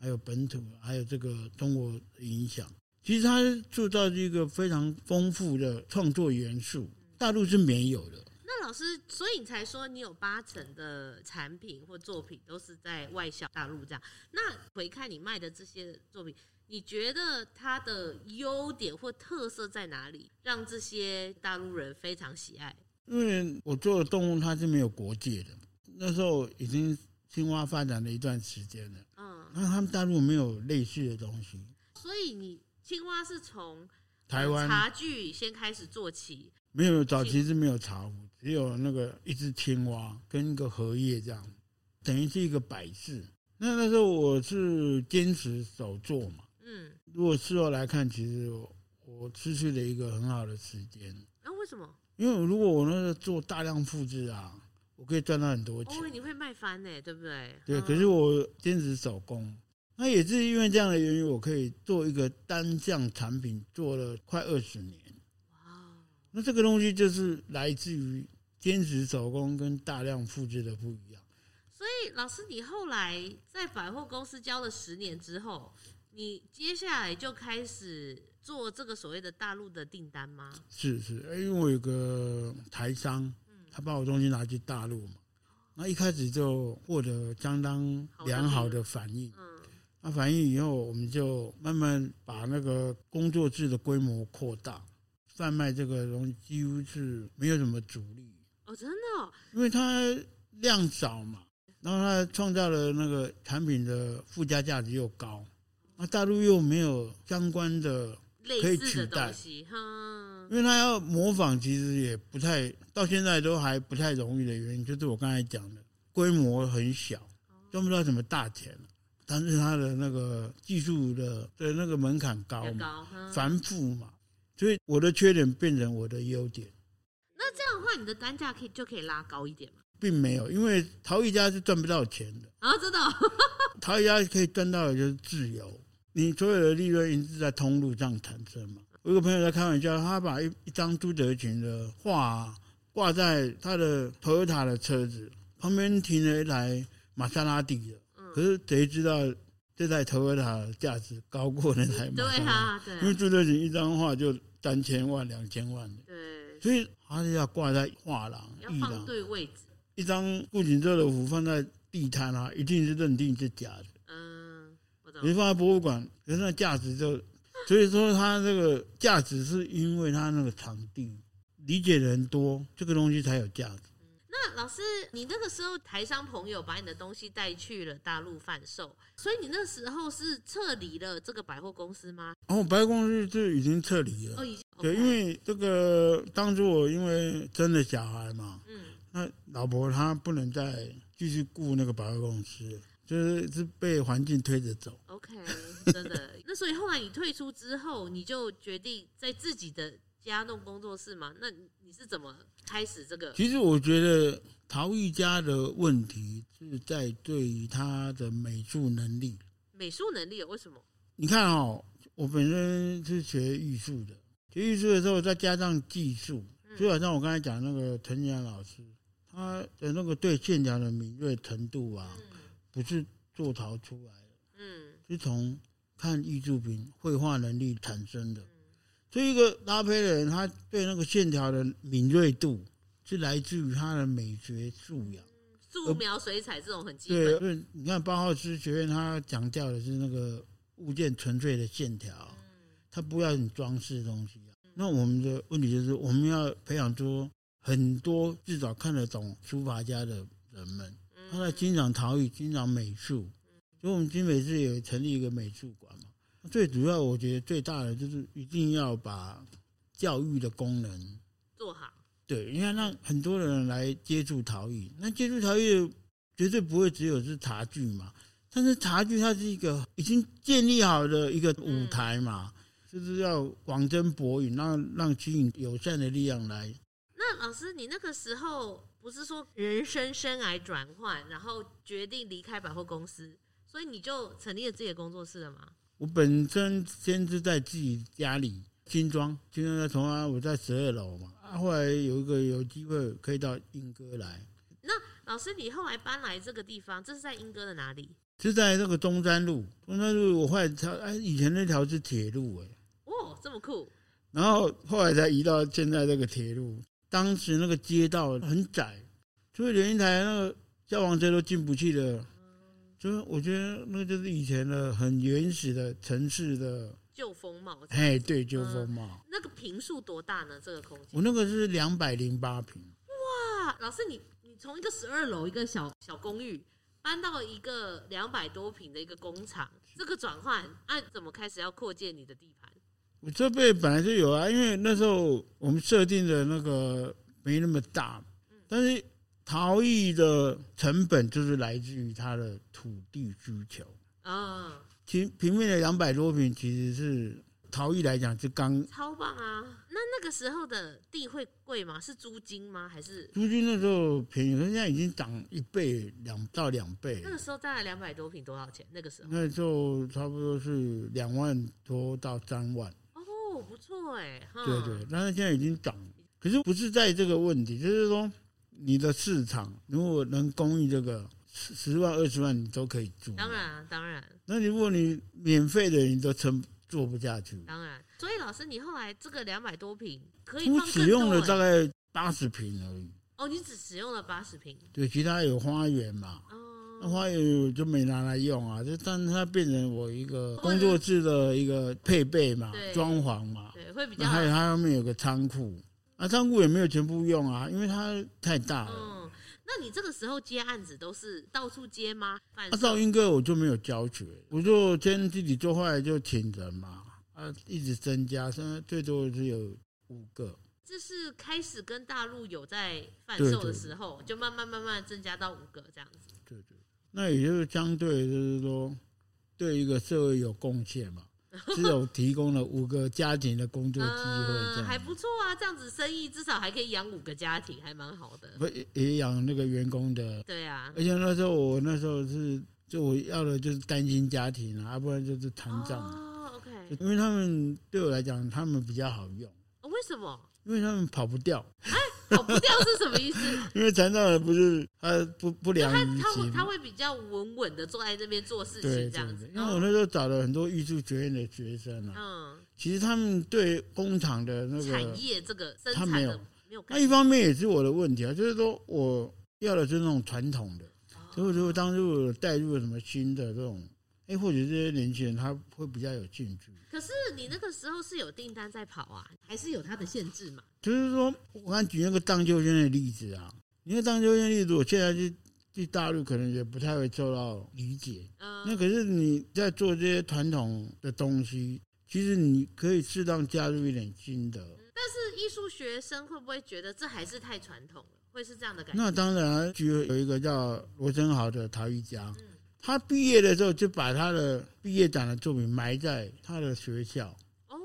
还有本土，还有这个中国的影响。其实它塑造一个非常丰富的创作元素，大陆是没有的。那老师，所以你才说你有八成的产品或作品都是在外销大陆这样。那回看你卖的这些作品，你觉得它的优点或特色在哪里，让这些大陆人非常喜爱？因为我做的动物它是没有国界的，那时候已经青蛙发展了一段时间了。嗯，那他们大陆没有类似的东西，所以你。青蛙是从台湾茶具先开始做起，没有早期是没有茶壶，只有那个一只青蛙跟一个荷叶这样，等于是一个摆饰。那那时候我是坚持手做嘛，嗯，如果事后来看，其实我，我失去了一个很好的时间。那、啊、为什么？因为如果我那个做大量复制啊，我可以赚到很多钱。哦，你会卖翻呢，对不对？对，可是我坚持手工。那也是因为这样的原因，我可以做一个单项产品，做了快二十年。哇！那这个东西就是来自于坚持手工跟大量复制的不一样。所以，老师，你后来在百货公司教了十年之后，你接下来就开始做这个所谓的大陆的订单吗？是是，因为我有个台商，他把我东西拿去大陆嘛。那一开始就获得相当良好的反应。嗯。那反应以后，我们就慢慢把那个工作制的规模扩大，贩卖这个东西几乎是没有什么阻力。哦，真的哦？因为它量少嘛，然后它创造了那个产品的附加价值又高，那大陆又没有相关的可以取代，因为它要模仿，其实也不太，到现在都还不太容易的原因，就是我刚才讲的，规模很小，赚不到什么大钱，但是它的那个技术的的那个门槛高嘛，繁复嘛，所以我的缺点变成我的优点。那这样的话，你的单价可以就可以拉高一点吗？并没有，因为陶艺家是赚不到钱的啊！真的，<laughs> 陶艺家可以赚到的就是自由，你所有的利润一直在通路上产生嘛。我有个朋友在开玩笑，他把一一张朱德群的画挂在他的 Toyota 的车子旁边，停了一台玛莎拉蒂的，可是谁知道这台 Toyota 的价值高过那台？对啊，对，因为朱德群一张画就三千万、两千万的，对。所以还是要挂在画廊、艺廊，对位置。一张顾景舟的幅放在地摊啊，一定是认定是假的。嗯，你放在博物馆，可是那价值就，所以说它这个价值是因为它那个场地理解的人多，这个东西才有价值。那老师，你那个时候台商朋友把你的东西带去了大陆贩售，所以你那时候是撤离了这个百货公司吗？哦，百货公司就已经撤离了。哦，已经。对，因为这个当初我因为真的小孩嘛，嗯，那老婆她不能再继续雇那个百货公司，就是是被环境推着走。OK，真的。那所以后来你退出之后，你就决定在自己的家弄工作室吗？那你是怎么？开始这个，其实我觉得陶艺家的问题是在对于他的美术能力。美术能力为什么？你看哦，我本身是学艺术的，学艺术的时候再加上技术，就好像我刚才讲那个陈阳老师，他的那个对线条的敏锐程度啊，不是做陶出来的，嗯，是从看艺术品绘画能力产生的。所以，一个拉坯的人，他对那个线条的敏锐度是来自于他的美学素养。素描、水彩这种很基本。对，你看包浩斯学院，他强调的是那个物件纯粹的线条，他不要你装饰的东西。那我们的问题就是，我们要培养出很多至少看得懂书法家的人们，他在欣赏陶艺、欣赏美术。所以，我们新北市也成立一个美术馆嘛。最主要，我觉得最大的就是一定要把教育的功能做好。对，你看让很多人来接触陶艺，那接触陶艺绝对不会只有是茶具嘛。但是茶具它是一个已经建立好的一个舞台嘛，嗯、就是要广征博引，让让吸引友善的力量来。那老师，你那个时候不是说人生生来转换，然后决定离开百货公司，所以你就成立了自己的工作室了吗？我本身先是在自己家里新庄，新庄在同安，我在十二楼嘛。啊，后来有一个有机会可以到莺歌来。那老师，你后来搬来这个地方，这是在莺歌的哪里？是在那个中山路。中山路我后来条哎，以前那条是铁路哎。哦，这么酷。然后后来才移到现在这个铁路。当时那个街道很窄，所以连一台那个消防车都进不去的。就是我觉得那就是以前的很原始的城市的旧风貌。哎，对，旧风貌。嗯，那个平数多大呢？这个空间？我那个是两百零八平。哇，老师，你你从一个十二楼一个小小公寓搬到一个两百多平的一个工厂，这个转换，按怎么开始要扩建你的地盘？我这边本来就有啊，因为那时候我们设定的那个没那么大，但是。陶艺的成本就是来自于它的土地需求啊。其平面的两百多平，其实是陶艺来讲是刚超棒啊。那那个时候的地会贵吗？是租金吗？还是租金那时候便宜？现在已经涨一倍，两到两倍。那个时候大概两百多平多少钱？那个时候那时候差不多是两万多到三万。哦，不错哎。对对，但是现在已经涨，可是不是在这个问题，就是说。你的市场如果能供应这个十十万二十万，你都可以租。当然，啊当然。那如果你免费的，你都撑做不下去。当然。所以老师，你后来这个两百多平可以我使用了大概八十平而已。哦，你只使用了八十平？对，其他有花园嘛。哦。那花园就没拿来用啊，就但是它变成我一个工作室的一个配备嘛，装潢嘛。对，会比较。还有它上面有个仓库，啊，仓库也没有全部用啊，因为它太大了。嗯，那你这个时候接案子都是到处接吗？啊，噪音哥我就没有教学，我就先自己做，后来就请人嘛，啊，一直增加，现在最多只有五个。这是开始跟大陆有在贩售的时候，对对对，就慢慢慢慢增加到五个这样子。对对，那也就是相对就是说，对一个社会有贡献嘛，<laughs> 只有提供了五个家庭的工作机会，嗯，还不错啊。这样子生意至少还可以养五个家庭，还蛮好的。不也养那个员工的？对啊。而且那时候我那时候是就我要的就是单亲家庭啊，要不然就是残障。哦，OK。因为他们对我来讲，他们比较好用。为什么？因为他们跑不掉，哎，跑 <laughs> 不掉是什么意思？<laughs> 因为残障人不是他不不良他会他会比较稳稳的坐在这边做事情这样子。因为我那时候找了很多艺术学院的学生啊，嗯，其实他们对工厂的那个产业这个生产的他没有没有。那一方面也是我的问题啊，就是说我要的是那种传统的，所以说当初我带入了什么新的这种。哎，或者这些年轻人他会比较有兴趣。可是你那个时候是有订单在跑啊，还是有它的限制嘛？就是说，我刚举那个荡秋千的例子啊，你看荡秋千例子，我现在去去大陆可能也不太会受到理解。嗯。那可是你在做这些传统的东西，其实你可以适当加入一点新的。但是艺术学生会不会觉得这还是太传统了？会是这样的感觉？那当然，举有一个叫罗生豪的陶艺家。嗯他毕业的时候就把他的毕业展的作品埋在他的学校哦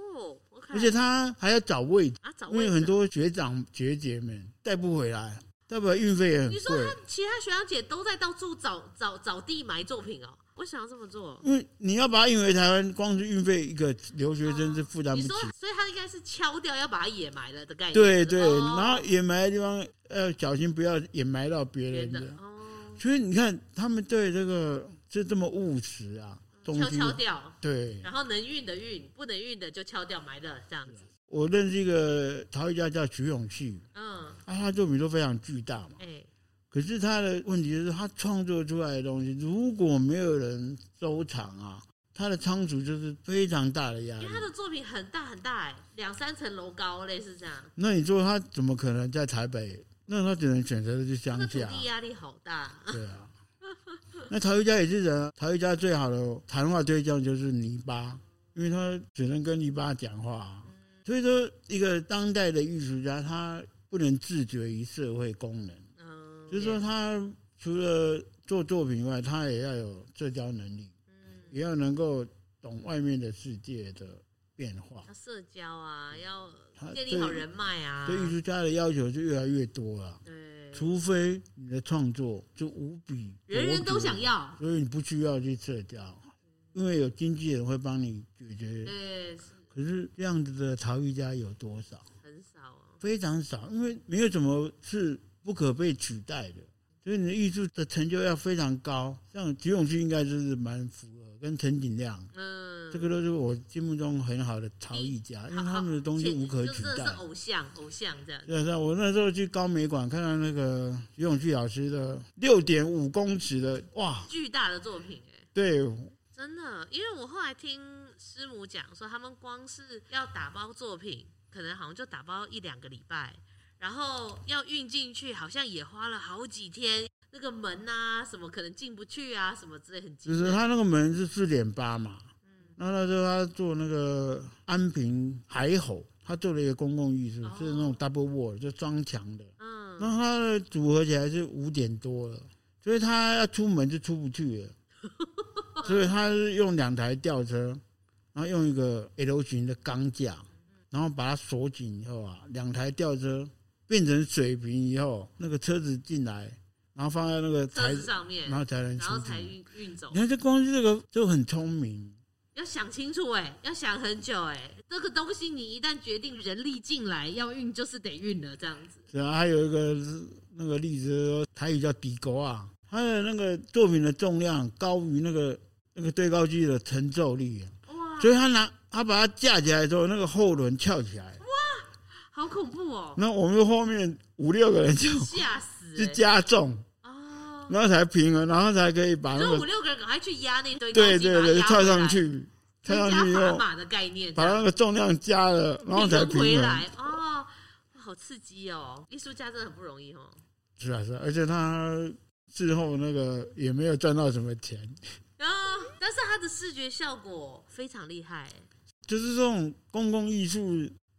，okay，而且他还要找位置啊，找位置，因为很多学长学姐们带不回来，代表运费也很贵。你说他其他学长姐都在到处找找找地埋作品哦？我想要这么做，因为你要把它运回台湾，光是运费一个留学生是负担不起，哦，所以他应该是敲掉要把它掩埋了的概念。对对，哦，然后掩埋的地方要小心，不要掩埋到别人的。哦所以你看，他们对这个就这么务实啊，敲敲掉，对，然后能运的运，不能运的就敲掉埋了这样子。我认识一个陶艺家叫徐永旭，嗯，啊，他作品都非常巨大嘛，哎，可是他的问题就是他创作出来的东西如果没有人收藏啊，他的仓储就是非常大的压力。因为他的作品很大很大，哎，两三层楼高，类似这样。那你说他怎么可能在台北？那他只能选择的去乡下，土地压力好大。对啊，那陶艺家也是人，陶艺家最好的谈话对象就是泥巴，因为他只能跟泥巴讲话。所以说，一个当代的艺术家，他不能自绝于社会功能。嗯，就是说，他除了做作品以外，他也要有社交能力，也要能够懂外面的世界的变化。要社交啊，要。建立好人脉啊！对艺术家的要求就越来越多了。对，除非你的创作就无比，人人都想要，所以你不需要去社交，因为有经纪人会帮你解决。对，可是这样子的陶艺家有多少？很少啊，非常少，因为没有什么是不可被取代的。所以你的艺术的成就要非常高。像徐永旭应该就是蛮符合，跟陈景亮。嗯。这个都是我心目中很好的陶艺家，因为他们的东西无可取代。是偶像，偶像这样。对，是我那时候去高美馆看到那个徐永旭老师的六点五公尺的哇，巨大的作品哎。对，真的，因为我后来听师母讲说，他们光是要打包作品，可能好像就打包一两个礼拜，然后要运进去，好像也花了好几天。那个门啊，什么可能进不去啊，什么之类很。就是他那个门是四点八嘛。然后那时候他做那个安平海吼，他做了一个公共艺术，是那种 double wall，就装墙的。嗯。那他的组合起来是五点多了，所以他要出门就出不去了。所以他是用两台吊车，然后用一个 L 型的钢架，然后把它锁紧以后啊，两台吊车变成水平以后，那个车子进来，然后放在那个台子上面，然后才能出去，然后才运运走。你看这光是这个就很聪明。要想清楚哎、欸，要想很久哎、欸，这个东西你一旦决定人力进来要运，就是得运了这样子。是啊，还有一个那个例子，台语叫底沟啊，他的那个作品的重量高于那个那个对高机的承受力，哇！所以他拿他把它架起来之后，那个后轮翘起来，哇，好恐怖哦！那我们后面五六个人就吓死，就加重哦，然后才平衡，然后才可以把那个五六个人赶快去压那堆，对对对，跳上去，跳上去以后马的概念，把那个重量加了，然后才平衡回来哦，好刺激哦！艺术家真的很不容易哦。是啊是啊，而且他之后那个也没有赚到什么钱啊，但是他的视觉效果非常厉害，就是这种公共艺术。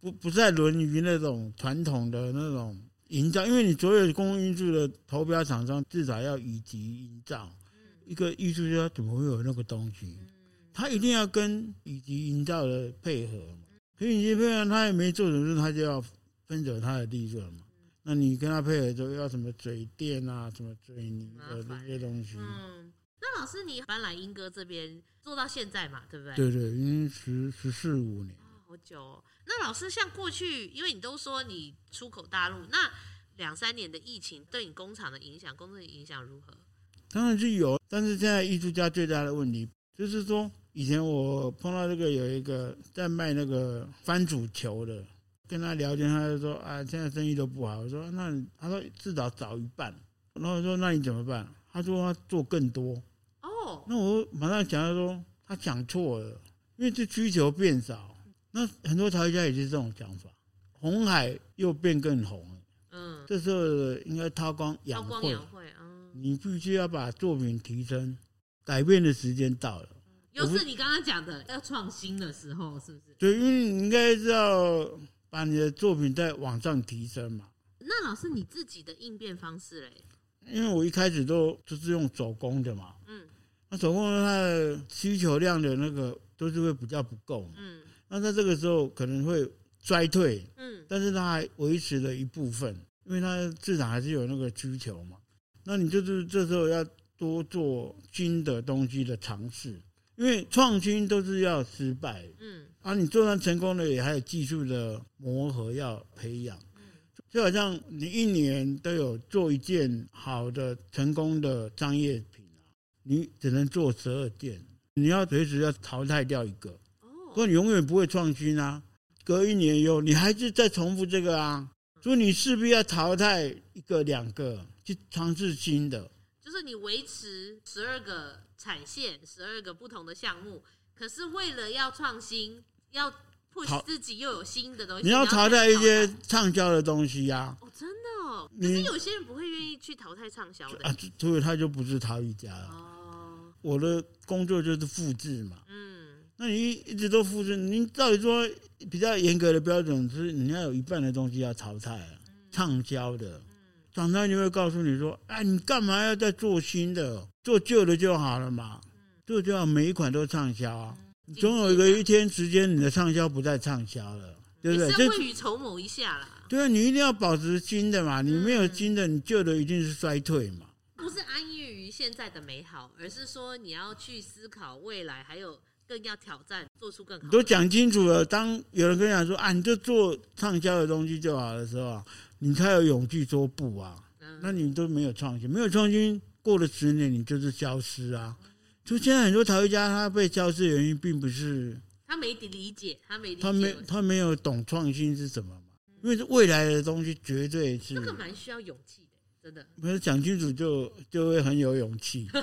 不不再沦于那种传统的那种营造，因为你所有公共艺术的投标厂商至少要以及营造。一个艺术家怎么会有那个东西？他一定要跟以及营造的配合嘛。可以级配合，他也没做什么事，他就要分走他的利润嘛。那你跟他配合就要什么水电啊，什么水泥的这些东西。嗯，那老师你搬来英哥这边做到现在嘛？对不对？对对，已经十十四五年。好久哦。那老师，像过去，因为你都说你出口大陆，那两三年的疫情对你工厂的影响、工作的影响如何？当然是有，但是现在艺术家最大的问题就是说，以前我碰到这个有一个在卖那个番薯球的，跟他聊天，他就说啊，现在生意都不好。我说那他说至少少一半，然后我说那你怎么办？他说他做更多。哦，那我马上想到说他讲错了，因为这需求变少。那很多陶艺家也是这种讲法，红海又变更红了。嗯，这时候应该韬光养晦。嗯，你必须要把作品提升，改变的时间到了。又是你刚刚讲的要创新的时候，是不是？对，因为你应该是要把你的作品再往上提升嘛。那老师你自己的应变方式嘞？因为我一开始都就是用手工的嘛。嗯，那手工的它的需求量的那个都是会比较不够。嗯。那在这个时候可能会衰退，嗯，但是它还维持了一部分，因为它市场还是有那个需求嘛。那你就是这时候要多做新的东西的尝试，因为创新都是要失败，嗯，啊，你做上成功了也还有技术的磨合要培养，嗯，就好像你一年都有做一件好的成功的商业品啊，你只能做十二件，你要随时要淘汰掉一个。不过你永远不会创新啊！隔一年以后，你还是在重复这个啊，所以你势必要淘汰一个两个，去尝试新的。就是你维持十二个产线，十二个不同的项目，可是为了要创新，要 push 自己又有新的东西，你要淘汰一些畅销的东西呀、啊。哦，真的哦。可是有些人不会愿意去淘汰畅销的啊，所以他就不是陶艺家了。哦，我的工作就是复制嘛。嗯。那你一直都复制，你到底说比较严格的标准是你要有一半的东西要淘汰啊，畅销的，厂商就会告诉你说，哎，你干嘛要再做新的，做旧的就好了嘛，做就好每一款都畅销啊，总有一个一天时间你的畅销不再畅销了，对不对？是未雨绸缪一下啦。对啊，你一定要保持新的嘛，你没有新的，你旧的一定是衰退嘛。不是安逸于现在的美好，而是说你要去思考未来还有。更要挑战，做出更好。都讲清楚了。当有人跟你讲说啊，你就做畅销的东西就好的时候啊，你才有勇气说不啊。嗯、那你都没有创新，没有创新，过了十年你就是消失啊。就现在很多陶艺家他被消失的原因，并不是他没理解，他没理解他没他没有懂创新是什么嘛？因为未来的东西绝对是这个蛮需要勇气的，真的。没有讲清楚就就会很有勇气。<laughs>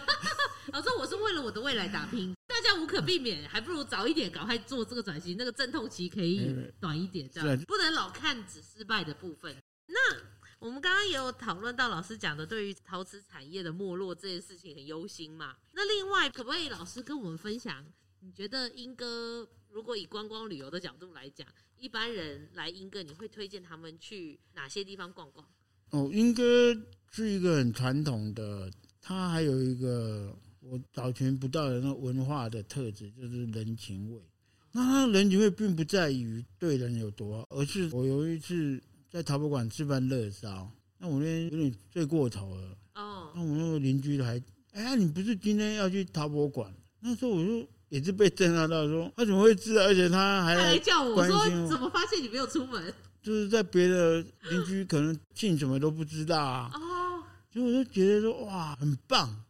老师，我是为了我的未来打拼，大家无可避免，还不如早一点赶快做这个转型，那个阵痛期可以短一点，这样不能老看只失败的部分。那我们刚刚也有讨论到老师讲的，对于陶瓷产业的没落这件事情很忧心嘛？那另外，可不可以老师跟我们分享，你觉得英哥如果以观光旅游的角度来讲，一般人来英哥，你会推荐他们去哪些地方逛逛？哦，英哥是一个很传统的，它还有一个。我找寻不到的那文化的特质，就是人情味。那他人情味并不在于对人有多好，而是我有一次在陶博馆吃饭热烧，那我那天有点醉过头了。哦。那我那个邻居还，哎呀，你不是今天要去陶博馆？那时候我就也是被震撼到，说他怎么会知道？而且他还来叫我说，怎么发现你没有出门？就是在别的邻居可能姓什么都不知道啊。哦。所以我就觉得说，哇，很棒。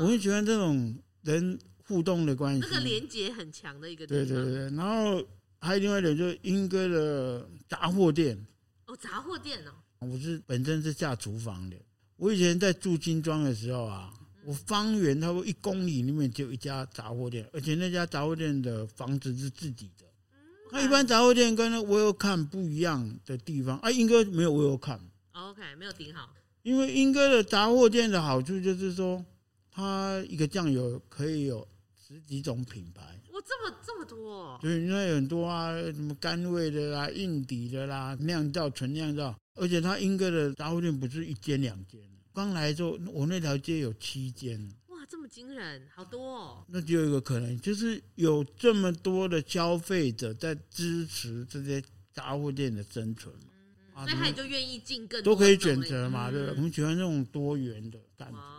我很喜欢这种人互动的关系，那个连接很强的一个地方。对对对，然后还有另外一点，就是英哥的杂货店，哦，杂货店哦。我是本身是下厨房的。我以前在住金庄的时候啊，我方圆差不多一公里里面就有一家杂货店，而且那家杂货店的房子是自己的。那一般杂货店跟那 Welcome 不一样的地方，啊，英哥没有 Welcome。OK，没有顶好。因为英哥的杂货店的好处就是说，它一个酱油可以有十几种品牌。哇，这么这么多哦！对，因为很多啊，什么甘味的啦、硬底的啦、酿造、纯酿造，而且它英哥的杂货店不是一间两间，刚来的时候，我那条街有七间。哇这么惊人，好多哦！那就有一个可能，就是有这么多的消费者在支持这些杂货店的生存，嗯嗯、所以他也就愿意进更多都可以选择嘛，对吧？我们喜欢这种多元的感觉。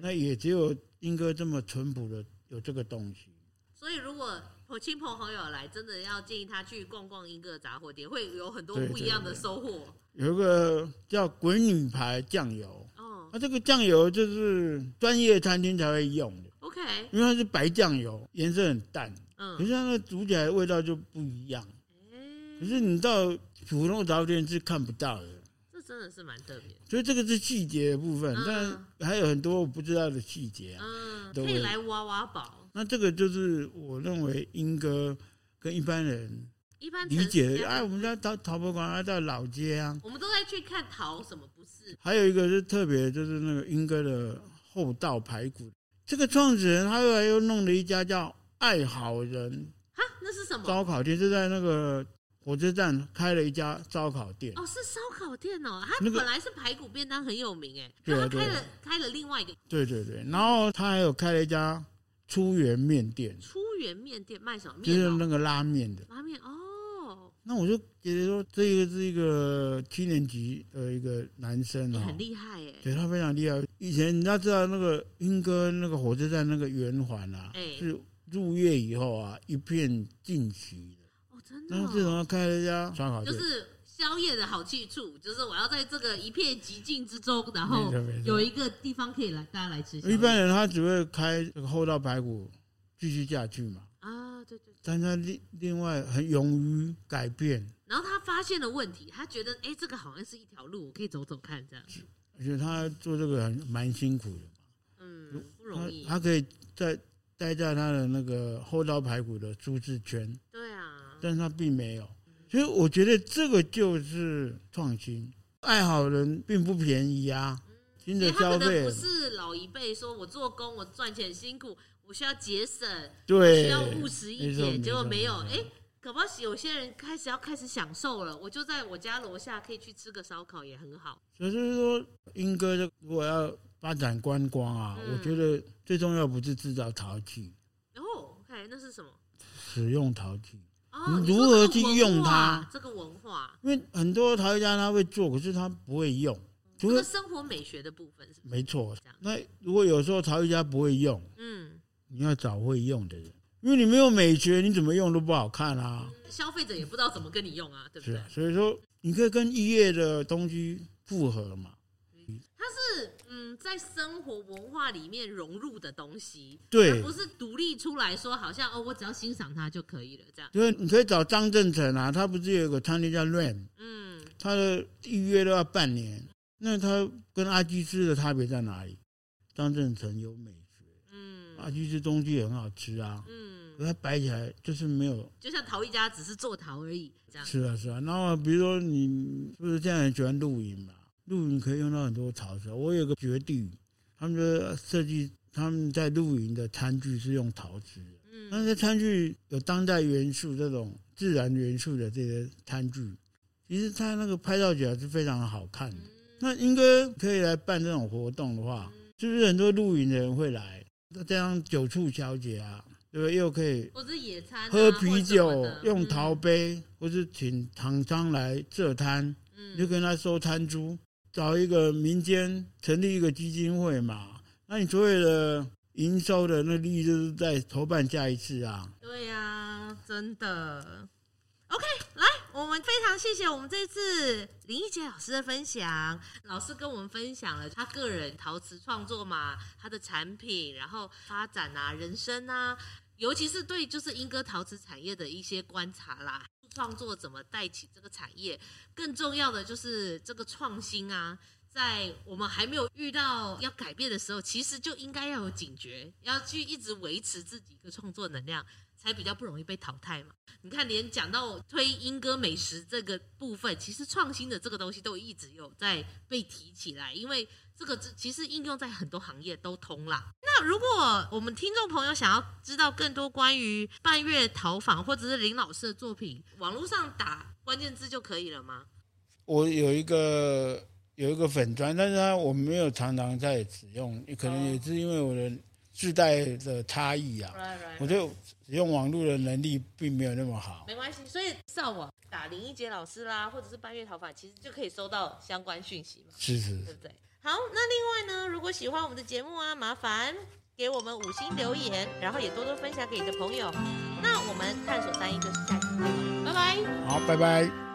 那也只有英哥这么淳朴的有这个东西。所以如果我亲朋好友来，真的要建议他去逛逛莺歌杂货店，会有很多不一样的收获。有一个叫鬼女牌酱油。哦那、啊、这个酱油就是专业餐厅才会用的，OK，因为它是白酱油，颜色很淡，嗯，可是它那煮起来的味道就不一样，嗯，可是你到普通杂货店是看不到的，这真的是蛮特别。所以这个是细节的部分，嗯、但还有很多我不知道的细节啊，嗯，可以来挖挖宝。那这个就是我认为英哥跟一般人。一般理解哎，我们家陶陶博馆，还在老街啊。我们都在去看陶，什么不是？还有一个是特别，就是那个英哥的厚道排骨。这个创始人他后来又弄了一家叫爱好人，哈，那是什么？烧烤店是在那个火车站开了一家烧烤店。哦，是烧烤店哦。他本来是排骨便当很有名哎，他开了开了另外一个。对对对，然后他还有开了一家初源面店。初源面店卖什么面？就是那个拉面的。拉面哦。那我就觉得说，这个是一个七年级的一个男生啊，很厉害耶。对他非常厉害。以前你要知道那个英哥那个火车站那个圆环啊，是入夜以后啊一片静谧的。哦，真的。然后自从他开了一家烧烤店，就是宵夜的好去处，就是我要在这个一片寂静之中，然后有一个地方可以来大家来吃。一般人他只会开这个厚道排骨继续下去嘛。啊，对对，但他另另外很勇于改变，然后他发现了问题，他觉得哎，这个好像是一条路，我可以走走看这样。而且他做这个很蛮辛苦的嘛，嗯，不容易。他可以在待在他的那个厚道排骨的舒适圈，对啊，但是他并没有，所以我觉得这个就是创新。爱好人并不便宜啊，新的消费不是老一辈说我做工我赚钱辛苦。我需要节省，对，需要务实一点，结果没有。哎，可不有些人开始要开始享受了，我就在我家楼下可以去吃个烧烤，也很好。所以就是说，英哥如果要发展观光啊，嗯、我觉得最重要不是制造陶器。哦，OK，那是什么？使用陶器。哦，你如何去用它？这个文化，因为很多陶艺家他会做，可是他不会用。这个生活美学的部分没错。那如果有时候陶艺家不会用，嗯。你要找会用的人，因为你没有美学，你怎么用都不好看啊。消费者也不知道怎么跟你用啊，<laughs> 对不对？所以说，你可以跟异业的东西复合嘛。它是嗯，在生活文化里面融入的东西，对，不是独立出来说，好像哦，我只要欣赏它就可以了，这样。因为，你可以找张正成啊，他不是有个餐厅叫 Rain，嗯，他的预约都要半年，那他跟阿基师的差别在哪里？张正成有美。学，嗯，阿基师东西也很好吃啊，嗯，可它摆起来就是没有，就像陶艺家只是做陶而已，这样。是啊，是啊。然后比如说你是不是现在很喜欢露营嘛？露营可以用到很多陶瓷。我有个学弟，他们的设计，他们在露营的餐具是用陶瓷的，嗯，那些餐具有当代元素这种自然元素的这些餐具，其实它那个拍照起来是非常好看的。嗯，那应该可以来办这种活动的话，是不是很多露营的人会来？那这样酒促小姐啊，对不对？又可以，或者野餐，喝啤酒，用陶杯，或是请厂商来设摊，嗯，就跟他收摊租，找一个民间成立一个基金会嘛。那你所有的营收的那利益就是在筹办下一次啊。对呀，啊，真的。OK，来，我们非常谢谢我们这次林义杰老师的分享。老师跟我们分享了他个人陶瓷创作嘛，他的产品，然后发展啊，人生啊，尤其是对就是英歌陶瓷产业的一些观察啦。创作怎么带起这个产业，更重要的就是这个创新啊。在我们还没有遇到要改变的时候，其实就应该要有警觉，要去一直维持自己一个创作能量，才比较不容易被淘汰嘛。你看，连讲到推英歌美食这个部分，其实创新的这个东西都一直有在被提起来，因为这个其实应用在很多行业都通啦。那如果我们听众朋友想要知道更多关于半月陶坊或者是林老师的作品，网络上打关键字就可以了吗？我有一个。有一个粉砖，但是它我没有常常在使用，可能也是因为我的世代的差异啊，我就使用网络的能力并没有那么好。没关系，所以上网打林一杰老师啦，或者是半月逃法，其实就可以收到相关讯息嘛。是是，对不对？好，那另外呢，如果喜欢我们的节目啊，麻烦给我们五星留言，然后也多多分享给你的朋友。那我们探索三一就是下期见，拜拜。好，拜拜。